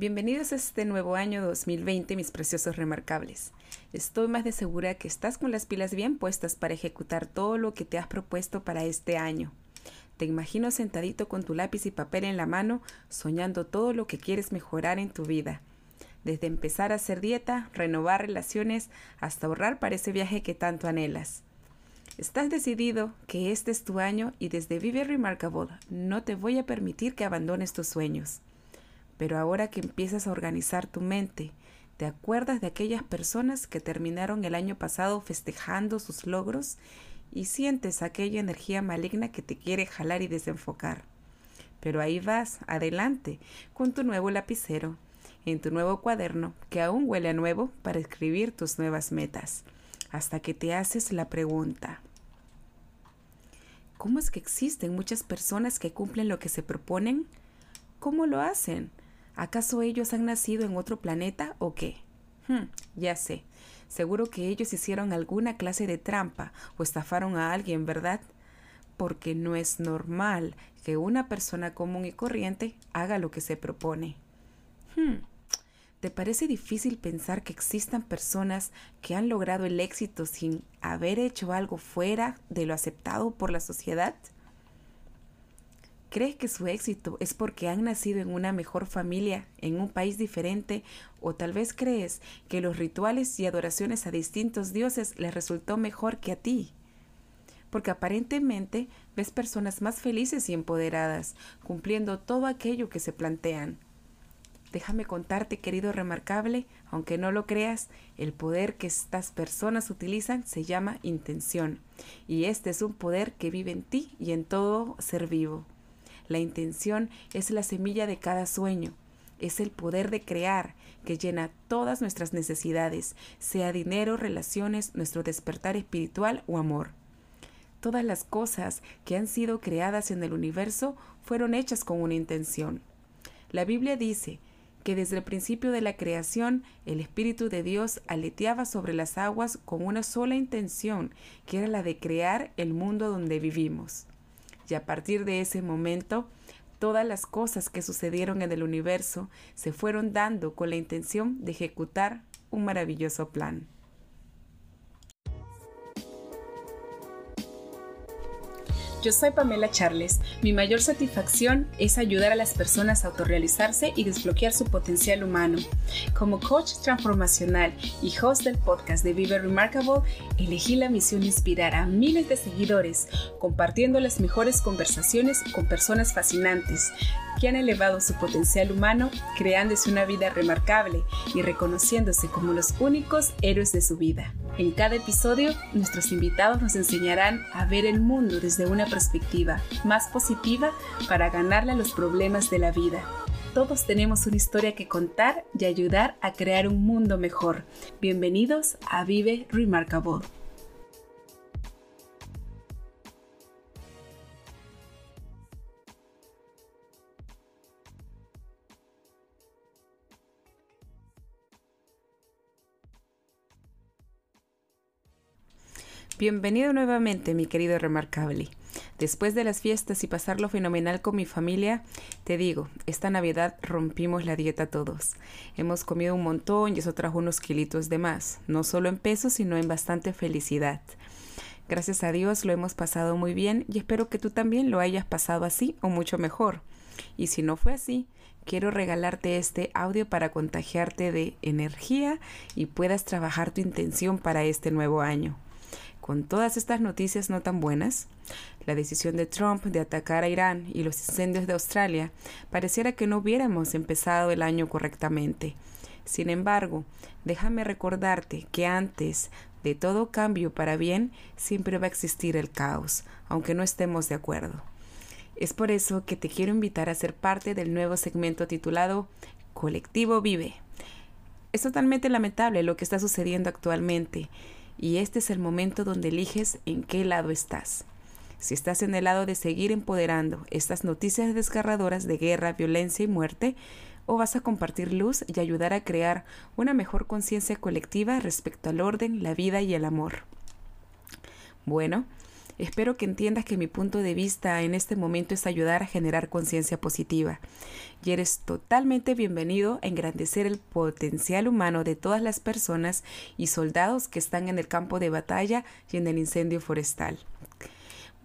Bienvenidos a este nuevo año 2020, mis preciosos remarcables. Estoy más de segura que estás con las pilas bien puestas para ejecutar todo lo que te has propuesto para este año. Te imagino sentadito con tu lápiz y papel en la mano, soñando todo lo que quieres mejorar en tu vida. Desde empezar a hacer dieta, renovar relaciones, hasta ahorrar para ese viaje que tanto anhelas. Estás decidido que este es tu año y desde Vive Remarkable no te voy a permitir que abandones tus sueños. Pero ahora que empiezas a organizar tu mente, ¿te acuerdas de aquellas personas que terminaron el año pasado festejando sus logros y sientes aquella energía maligna que te quiere jalar y desenfocar? Pero ahí vas, adelante, con tu nuevo lapicero, en tu nuevo cuaderno, que aún huele a nuevo, para escribir tus nuevas metas, hasta que te haces la pregunta. ¿Cómo es que existen muchas personas que cumplen lo que se proponen? ¿Cómo lo hacen? ¿Acaso ellos han nacido en otro planeta o qué? Hmm, ya sé. Seguro que ellos hicieron alguna clase de trampa o estafaron a alguien, ¿verdad? Porque no es normal que una persona común y corriente haga lo que se propone. Hmm. ¿Te parece difícil pensar que existan personas que han logrado el éxito sin haber hecho algo fuera de lo aceptado por la sociedad? ¿Crees que su éxito es porque han nacido en una mejor familia, en un país diferente? ¿O tal vez crees que los rituales y adoraciones a distintos dioses les resultó mejor que a ti? Porque aparentemente ves personas más felices y empoderadas, cumpliendo todo aquello que se plantean. Déjame contarte, querido remarcable, aunque no lo creas, el poder que estas personas utilizan se llama intención, y este es un poder que vive en ti y en todo ser vivo. La intención es la semilla de cada sueño, es el poder de crear que llena todas nuestras necesidades, sea dinero, relaciones, nuestro despertar espiritual o amor. Todas las cosas que han sido creadas en el universo fueron hechas con una intención. La Biblia dice que desde el principio de la creación el Espíritu de Dios aleteaba sobre las aguas con una sola intención, que era la de crear el mundo donde vivimos. Y a partir de ese momento, todas las cosas que sucedieron en el universo se fueron dando con la intención de ejecutar un maravilloso plan. Yo soy Pamela Charles. Mi mayor satisfacción es ayudar a las personas a autorrealizarse y desbloquear su potencial humano. Como coach transformacional y host del podcast de Vive Remarkable, elegí la misión de inspirar a miles de seguidores compartiendo las mejores conversaciones con personas fascinantes que han elevado su potencial humano, creándose una vida remarcable y reconociéndose como los únicos héroes de su vida. En cada episodio, nuestros invitados nos enseñarán a ver el mundo desde una perspectiva más positiva para ganarle a los problemas de la vida. Todos tenemos una historia que contar y ayudar a crear un mundo mejor. Bienvenidos a Vive Remarkable. Bienvenido nuevamente, mi querido Remarkable. Después de las fiestas y pasarlo fenomenal con mi familia, te digo, esta Navidad rompimos la dieta todos. Hemos comido un montón y eso trajo unos kilitos de más, no solo en peso, sino en bastante felicidad. Gracias a Dios lo hemos pasado muy bien y espero que tú también lo hayas pasado así o mucho mejor. Y si no fue así, quiero regalarte este audio para contagiarte de energía y puedas trabajar tu intención para este nuevo año con todas estas noticias no tan buenas, la decisión de Trump de atacar a Irán y los incendios de Australia, pareciera que no hubiéramos empezado el año correctamente. Sin embargo, déjame recordarte que antes de todo cambio para bien siempre va a existir el caos, aunque no estemos de acuerdo. Es por eso que te quiero invitar a ser parte del nuevo segmento titulado Colectivo Vive. Es totalmente lamentable lo que está sucediendo actualmente y este es el momento donde eliges en qué lado estás. Si estás en el lado de seguir empoderando estas noticias desgarradoras de guerra, violencia y muerte, o vas a compartir luz y ayudar a crear una mejor conciencia colectiva respecto al orden, la vida y el amor. Bueno, Espero que entiendas que mi punto de vista en este momento es ayudar a generar conciencia positiva. Y eres totalmente bienvenido a engrandecer el potencial humano de todas las personas y soldados que están en el campo de batalla y en el incendio forestal.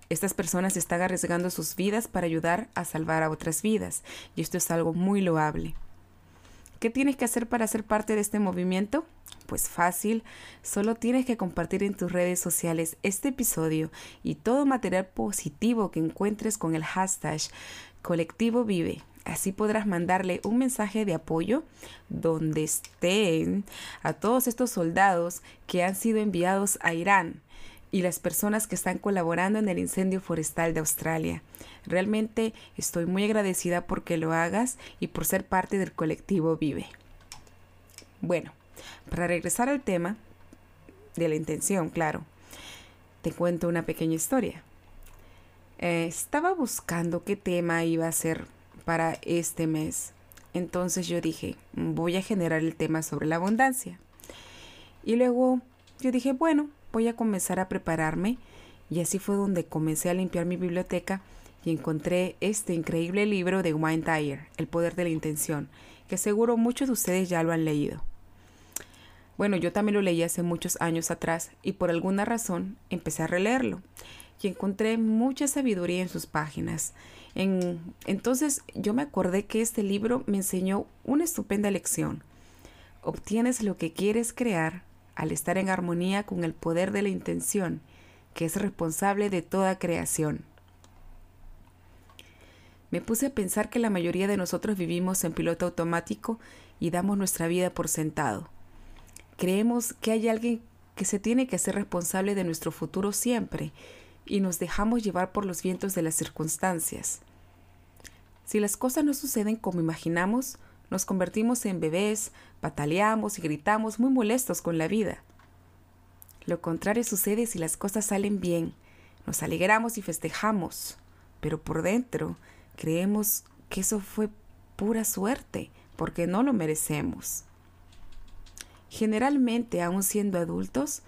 Estas personas están arriesgando sus vidas para ayudar a salvar a otras vidas, y esto es algo muy loable. ¿Qué tienes que hacer para ser parte de este movimiento? Pues fácil, solo tienes que compartir en tus redes sociales este episodio y todo material positivo que encuentres con el hashtag colectivo vive. Así podrás mandarle un mensaje de apoyo donde estén a todos estos soldados que han sido enviados a Irán y las personas que están colaborando en el incendio forestal de Australia. Realmente estoy muy agradecida porque lo hagas y por ser parte del colectivo Vive. Bueno, para regresar al tema de la intención, claro, te cuento una pequeña historia. Eh, estaba buscando qué tema iba a ser para este mes. Entonces yo dije, voy a generar el tema sobre la abundancia. Y luego yo dije, bueno, voy a comenzar a prepararme y así fue donde comencé a limpiar mi biblioteca y encontré este increíble libro de Wayne Dyer, El poder de la intención, que seguro muchos de ustedes ya lo han leído. Bueno, yo también lo leí hace muchos años atrás y por alguna razón empecé a releerlo y encontré mucha sabiduría en sus páginas. En, entonces yo me acordé que este libro me enseñó una estupenda lección. Obtienes lo que quieres crear al estar en armonía con el poder de la intención, que es responsable de toda creación. Me puse a pensar que la mayoría de nosotros vivimos en piloto automático y damos nuestra vida por sentado. Creemos que hay alguien que se tiene que ser responsable de nuestro futuro siempre y nos dejamos llevar por los vientos de las circunstancias. Si las cosas no suceden como imaginamos, nos convertimos en bebés, pataleamos y gritamos muy molestos con la vida. Lo contrario sucede si las cosas salen bien. Nos alegramos y festejamos, pero por dentro creemos que eso fue pura suerte, porque no lo merecemos. Generalmente, aun siendo adultos,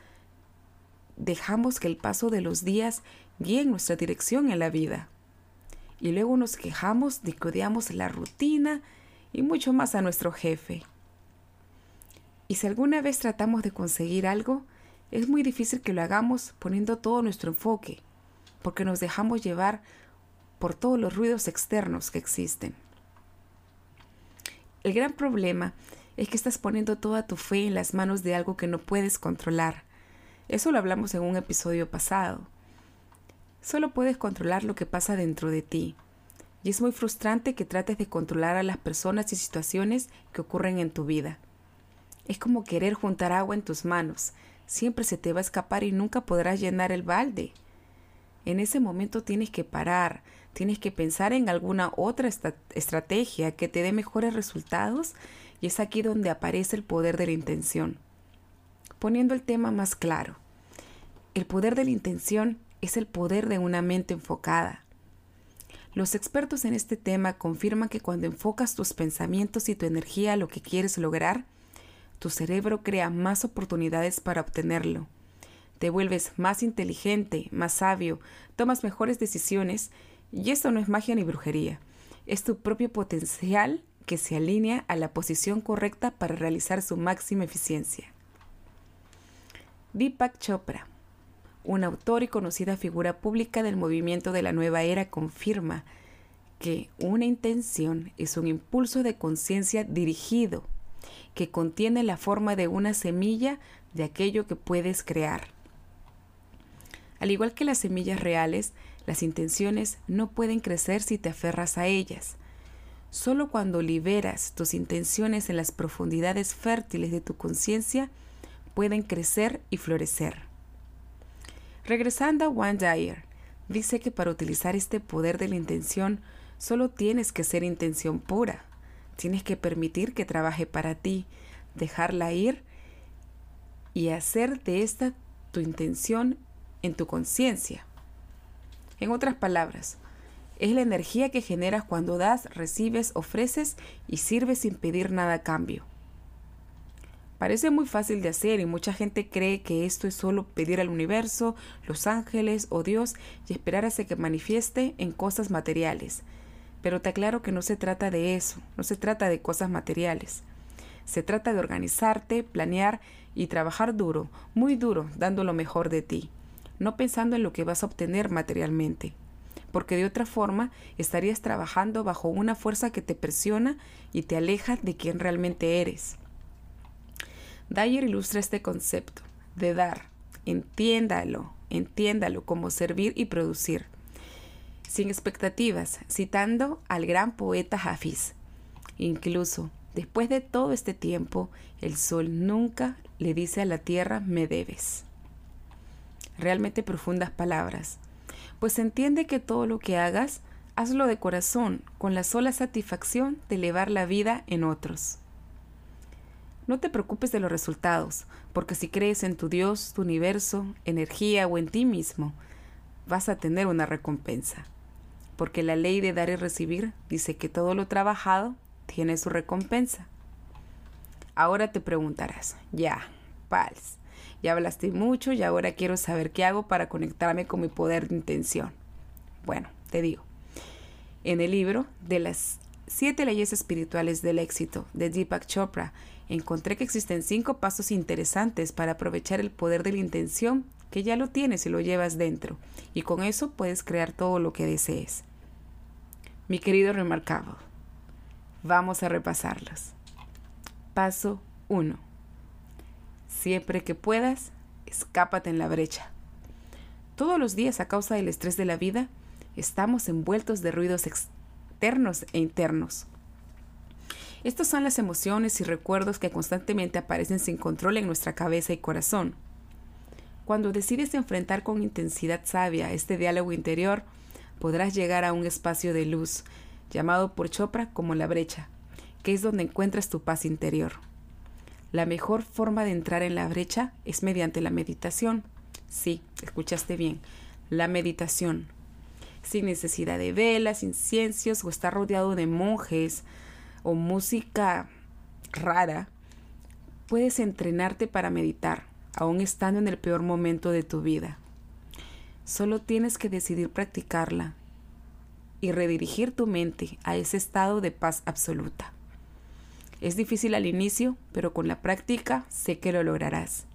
dejamos que el paso de los días guíe nuestra dirección en la vida. Y luego nos quejamos de la rutina y mucho más a nuestro jefe. Y si alguna vez tratamos de conseguir algo, es muy difícil que lo hagamos poniendo todo nuestro enfoque, porque nos dejamos llevar por todos los ruidos externos que existen. El gran problema es que estás poniendo toda tu fe en las manos de algo que no puedes controlar. Eso lo hablamos en un episodio pasado. Solo puedes controlar lo que pasa dentro de ti. Y es muy frustrante que trates de controlar a las personas y situaciones que ocurren en tu vida. Es como querer juntar agua en tus manos. Siempre se te va a escapar y nunca podrás llenar el balde. En ese momento tienes que parar, tienes que pensar en alguna otra estrategia que te dé mejores resultados y es aquí donde aparece el poder de la intención. Poniendo el tema más claro, el poder de la intención es el poder de una mente enfocada. Los expertos en este tema confirman que cuando enfocas tus pensamientos y tu energía a lo que quieres lograr, tu cerebro crea más oportunidades para obtenerlo. Te vuelves más inteligente, más sabio, tomas mejores decisiones y esto no es magia ni brujería. Es tu propio potencial que se alinea a la posición correcta para realizar su máxima eficiencia. Deepak Chopra, un autor y conocida figura pública del movimiento de la nueva era, confirma que una intención es un impulso de conciencia dirigido que contiene la forma de una semilla de aquello que puedes crear. Al igual que las semillas reales, las intenciones no pueden crecer si te aferras a ellas. Solo cuando liberas tus intenciones en las profundidades fértiles de tu conciencia, pueden crecer y florecer. Regresando a One Dyer, dice que para utilizar este poder de la intención, solo tienes que ser intención pura. Tienes que permitir que trabaje para ti, dejarla ir y hacer de esta tu intención en tu conciencia. En otras palabras, es la energía que generas cuando das, recibes, ofreces y sirves sin pedir nada a cambio. Parece muy fácil de hacer y mucha gente cree que esto es solo pedir al universo, los ángeles o Dios y esperar a que manifieste en cosas materiales. Pero te aclaro que no se trata de eso, no se trata de cosas materiales. Se trata de organizarte, planear y trabajar duro, muy duro, dando lo mejor de ti, no pensando en lo que vas a obtener materialmente, porque de otra forma estarías trabajando bajo una fuerza que te presiona y te aleja de quien realmente eres. Dyer ilustra este concepto de dar, entiéndalo, entiéndalo como servir y producir, sin expectativas, citando al gran poeta Hafiz. Incluso después de todo este tiempo, el sol nunca le dice a la tierra me debes. Realmente profundas palabras, pues entiende que todo lo que hagas, hazlo de corazón, con la sola satisfacción de elevar la vida en otros. No te preocupes de los resultados, porque si crees en tu Dios, tu universo, energía o en ti mismo, vas a tener una recompensa. Porque la ley de dar y recibir dice que todo lo trabajado tiene su recompensa. Ahora te preguntarás, ya, Pals, ya hablaste mucho y ahora quiero saber qué hago para conectarme con mi poder de intención. Bueno, te digo, en el libro de las siete leyes espirituales del éxito de Deepak Chopra, encontré que existen cinco pasos interesantes para aprovechar el poder de la intención que ya lo tienes y lo llevas dentro, y con eso puedes crear todo lo que desees. Mi querido Remarkable, vamos a repasarlos. Paso 1. Siempre que puedas, escápate en la brecha. Todos los días a causa del estrés de la vida, estamos envueltos de ruidos externos e internos. Estas son las emociones y recuerdos que constantemente aparecen sin control en nuestra cabeza y corazón. Cuando decides enfrentar con intensidad sabia este diálogo interior, podrás llegar a un espacio de luz, llamado por Chopra como la brecha, que es donde encuentras tu paz interior. La mejor forma de entrar en la brecha es mediante la meditación. Sí, escuchaste bien, la meditación. Sin necesidad de velas, inciencios o estar rodeado de monjes, o música rara, puedes entrenarte para meditar, aún estando en el peor momento de tu vida. Solo tienes que decidir practicarla y redirigir tu mente a ese estado de paz absoluta. Es difícil al inicio, pero con la práctica sé que lo lograrás.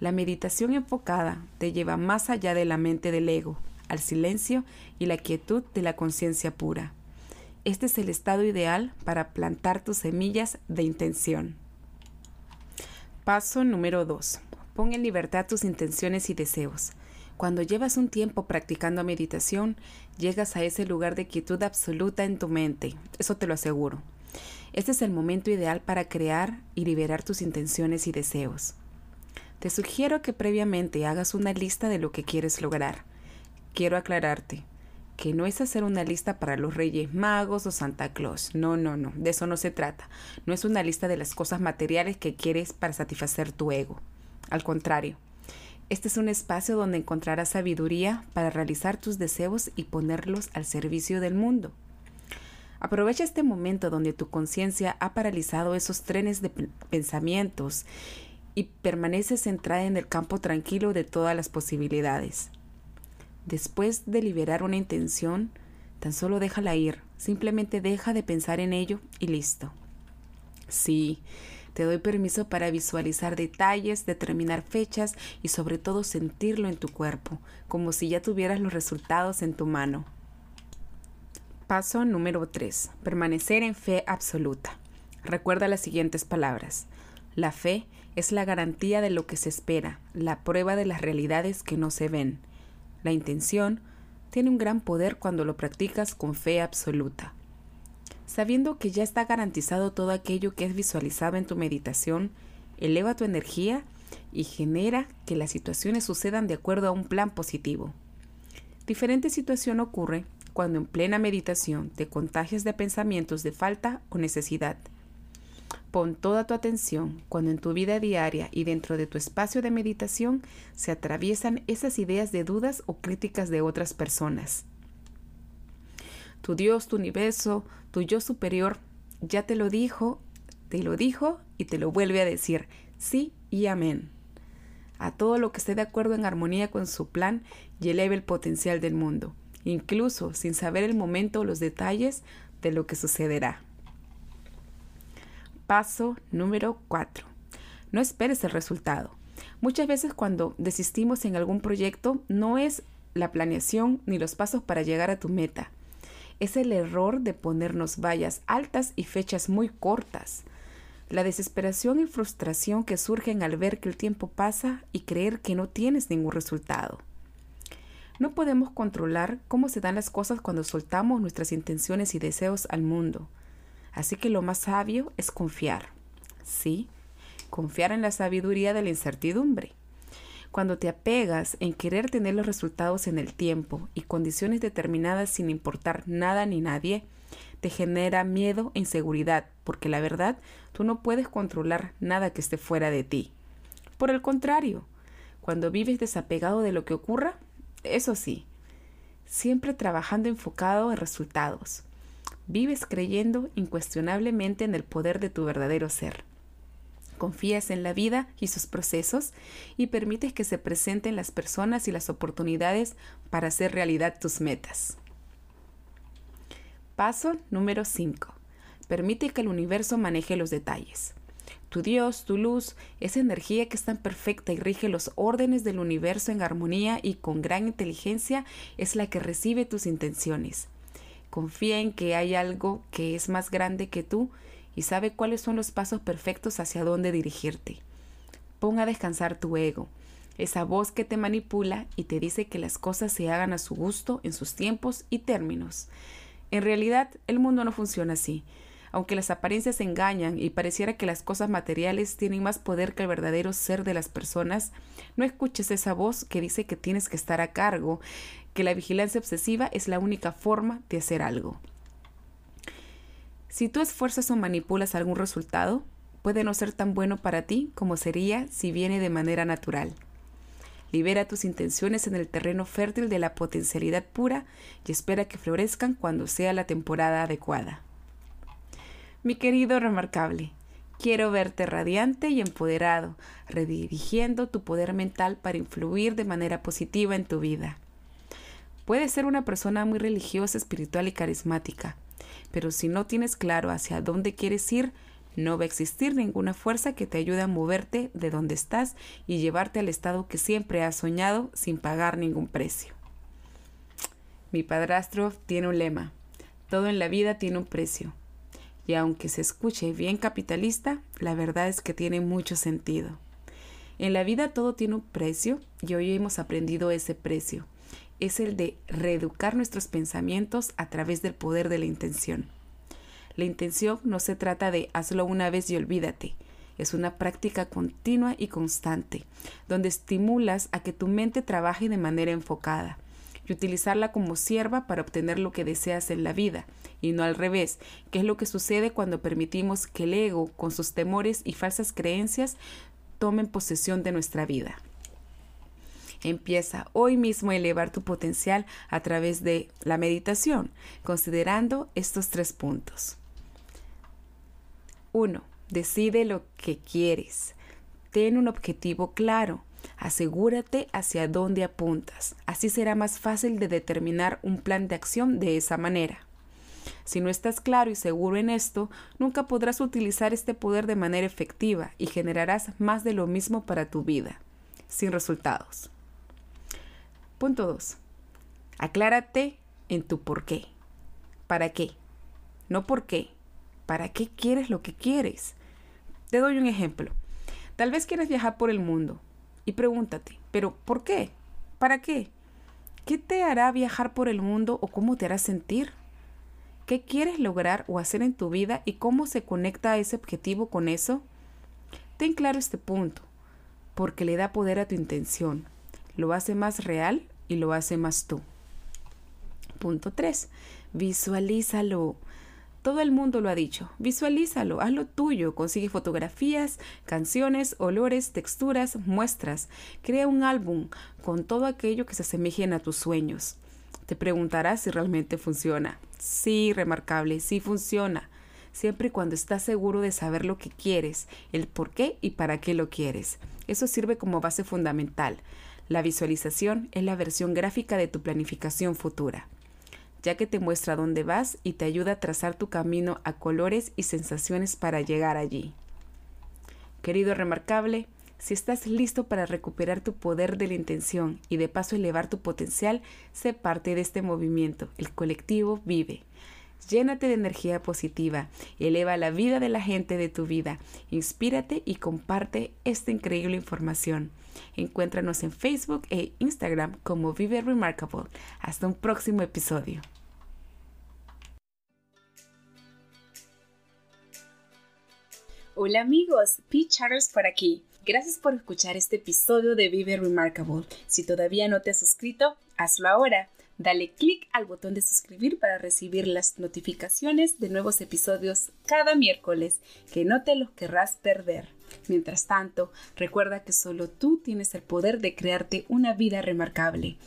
La meditación enfocada te lleva más allá de la mente del ego, al silencio y la quietud de la conciencia pura. Este es el estado ideal para plantar tus semillas de intención. Paso número 2. Pon en libertad tus intenciones y deseos. Cuando llevas un tiempo practicando meditación, llegas a ese lugar de quietud absoluta en tu mente, eso te lo aseguro. Este es el momento ideal para crear y liberar tus intenciones y deseos. Te sugiero que previamente hagas una lista de lo que quieres lograr. Quiero aclararte, que no es hacer una lista para los Reyes Magos o Santa Claus. No, no, no, de eso no se trata. No es una lista de las cosas materiales que quieres para satisfacer tu ego. Al contrario, este es un espacio donde encontrarás sabiduría para realizar tus deseos y ponerlos al servicio del mundo. Aprovecha este momento donde tu conciencia ha paralizado esos trenes de pensamientos y permanece centrada en el campo tranquilo de todas las posibilidades. Después de liberar una intención, tan solo déjala ir, simplemente deja de pensar en ello y listo. Sí, te doy permiso para visualizar detalles, determinar fechas y sobre todo sentirlo en tu cuerpo, como si ya tuvieras los resultados en tu mano. Paso número 3. Permanecer en fe absoluta. Recuerda las siguientes palabras. La fe es la garantía de lo que se espera, la prueba de las realidades que no se ven. La intención tiene un gran poder cuando lo practicas con fe absoluta. Sabiendo que ya está garantizado todo aquello que es visualizado en tu meditación, eleva tu energía y genera que las situaciones sucedan de acuerdo a un plan positivo. Diferente situación ocurre cuando en plena meditación te contagias de pensamientos de falta o necesidad. Pon toda tu atención cuando en tu vida diaria y dentro de tu espacio de meditación se atraviesan esas ideas de dudas o críticas de otras personas. Tu Dios, tu universo, tu yo superior ya te lo dijo te lo dijo y te lo vuelve a decir, sí y amén. A todo lo que esté de acuerdo en armonía con su plan y eleve el potencial del mundo, incluso sin saber el momento o los detalles de lo que sucederá. Paso número 4. No esperes el resultado. Muchas veces cuando desistimos en algún proyecto no es la planeación ni los pasos para llegar a tu meta. Es el error de ponernos vallas altas y fechas muy cortas. La desesperación y frustración que surgen al ver que el tiempo pasa y creer que no tienes ningún resultado. No podemos controlar cómo se dan las cosas cuando soltamos nuestras intenciones y deseos al mundo. Así que lo más sabio es confiar. Sí, confiar en la sabiduría de la incertidumbre. Cuando te apegas en querer tener los resultados en el tiempo y condiciones determinadas sin importar nada ni nadie, te genera miedo e inseguridad, porque la verdad, tú no puedes controlar nada que esté fuera de ti. Por el contrario, cuando vives desapegado de lo que ocurra, eso sí, siempre trabajando enfocado en resultados, Vives creyendo incuestionablemente en el poder de tu verdadero ser. Confías en la vida y sus procesos y permites que se presenten las personas y las oportunidades para hacer realidad tus metas. Paso número 5. Permite que el universo maneje los detalles. Tu Dios, tu luz, esa energía que es tan perfecta y rige los órdenes del universo en armonía y con gran inteligencia, es la que recibe tus intenciones. Confía en que hay algo que es más grande que tú y sabe cuáles son los pasos perfectos hacia dónde dirigirte. Pon a descansar tu ego, esa voz que te manipula y te dice que las cosas se hagan a su gusto en sus tiempos y términos. En realidad, el mundo no funciona así. Aunque las apariencias engañan y pareciera que las cosas materiales tienen más poder que el verdadero ser de las personas, no escuches esa voz que dice que tienes que estar a cargo, que la vigilancia obsesiva es la única forma de hacer algo. Si tú esfuerzas o manipulas algún resultado, puede no ser tan bueno para ti como sería si viene de manera natural. Libera tus intenciones en el terreno fértil de la potencialidad pura y espera que florezcan cuando sea la temporada adecuada. Mi querido remarcable, quiero verte radiante y empoderado, redirigiendo tu poder mental para influir de manera positiva en tu vida. Puedes ser una persona muy religiosa, espiritual y carismática, pero si no tienes claro hacia dónde quieres ir, no va a existir ninguna fuerza que te ayude a moverte de donde estás y llevarte al estado que siempre has soñado sin pagar ningún precio. Mi padrastro tiene un lema, todo en la vida tiene un precio. Y aunque se escuche bien capitalista, la verdad es que tiene mucho sentido. En la vida todo tiene un precio y hoy hemos aprendido ese precio. Es el de reeducar nuestros pensamientos a través del poder de la intención. La intención no se trata de hazlo una vez y olvídate. Es una práctica continua y constante, donde estimulas a que tu mente trabaje de manera enfocada y utilizarla como sierva para obtener lo que deseas en la vida, y no al revés, que es lo que sucede cuando permitimos que el ego, con sus temores y falsas creencias, tomen posesión de nuestra vida. Empieza hoy mismo a elevar tu potencial a través de la meditación, considerando estos tres puntos. 1. Decide lo que quieres. Ten un objetivo claro. Asegúrate hacia dónde apuntas. Así será más fácil de determinar un plan de acción de esa manera. Si no estás claro y seguro en esto, nunca podrás utilizar este poder de manera efectiva y generarás más de lo mismo para tu vida, sin resultados. Punto 2. Aclárate en tu por qué. ¿Para qué? No por qué. ¿Para qué quieres lo que quieres? Te doy un ejemplo. Tal vez quieres viajar por el mundo, y pregúntate, ¿pero por qué? ¿Para qué? ¿Qué te hará viajar por el mundo o cómo te hará sentir? ¿Qué quieres lograr o hacer en tu vida y cómo se conecta ese objetivo con eso? Ten claro este punto, porque le da poder a tu intención, lo hace más real y lo hace más tú. Punto 3. Visualízalo. Todo el mundo lo ha dicho. Visualízalo, hazlo tuyo, consigue fotografías, canciones, olores, texturas, muestras. Crea un álbum con todo aquello que se asemejen a tus sueños. Te preguntarás si realmente funciona. Sí, remarcable, sí funciona. siempre y cuando estás seguro de saber lo que quieres, el por qué y para qué lo quieres. Eso sirve como base fundamental. La visualización es la versión gráfica de tu planificación futura, ya que te muestra dónde vas y te ayuda a trazar tu camino a colores y sensaciones para llegar allí. Querido remarcable, si estás listo para recuperar tu poder de la intención y de paso elevar tu potencial, sé parte de este movimiento. El colectivo vive. Llénate de energía positiva, eleva la vida de la gente de tu vida, inspírate y comparte esta increíble información. Encuéntranos en Facebook e Instagram como Vive Remarkable. Hasta un próximo episodio. Hola amigos, Pete Charters por aquí. Gracias por escuchar este episodio de Vive Remarkable. Si todavía no te has suscrito, hazlo ahora. Dale clic al botón de suscribir para recibir las notificaciones de nuevos episodios cada miércoles, que no te los querrás perder. Mientras tanto, recuerda que solo tú tienes el poder de crearte una vida remarcable.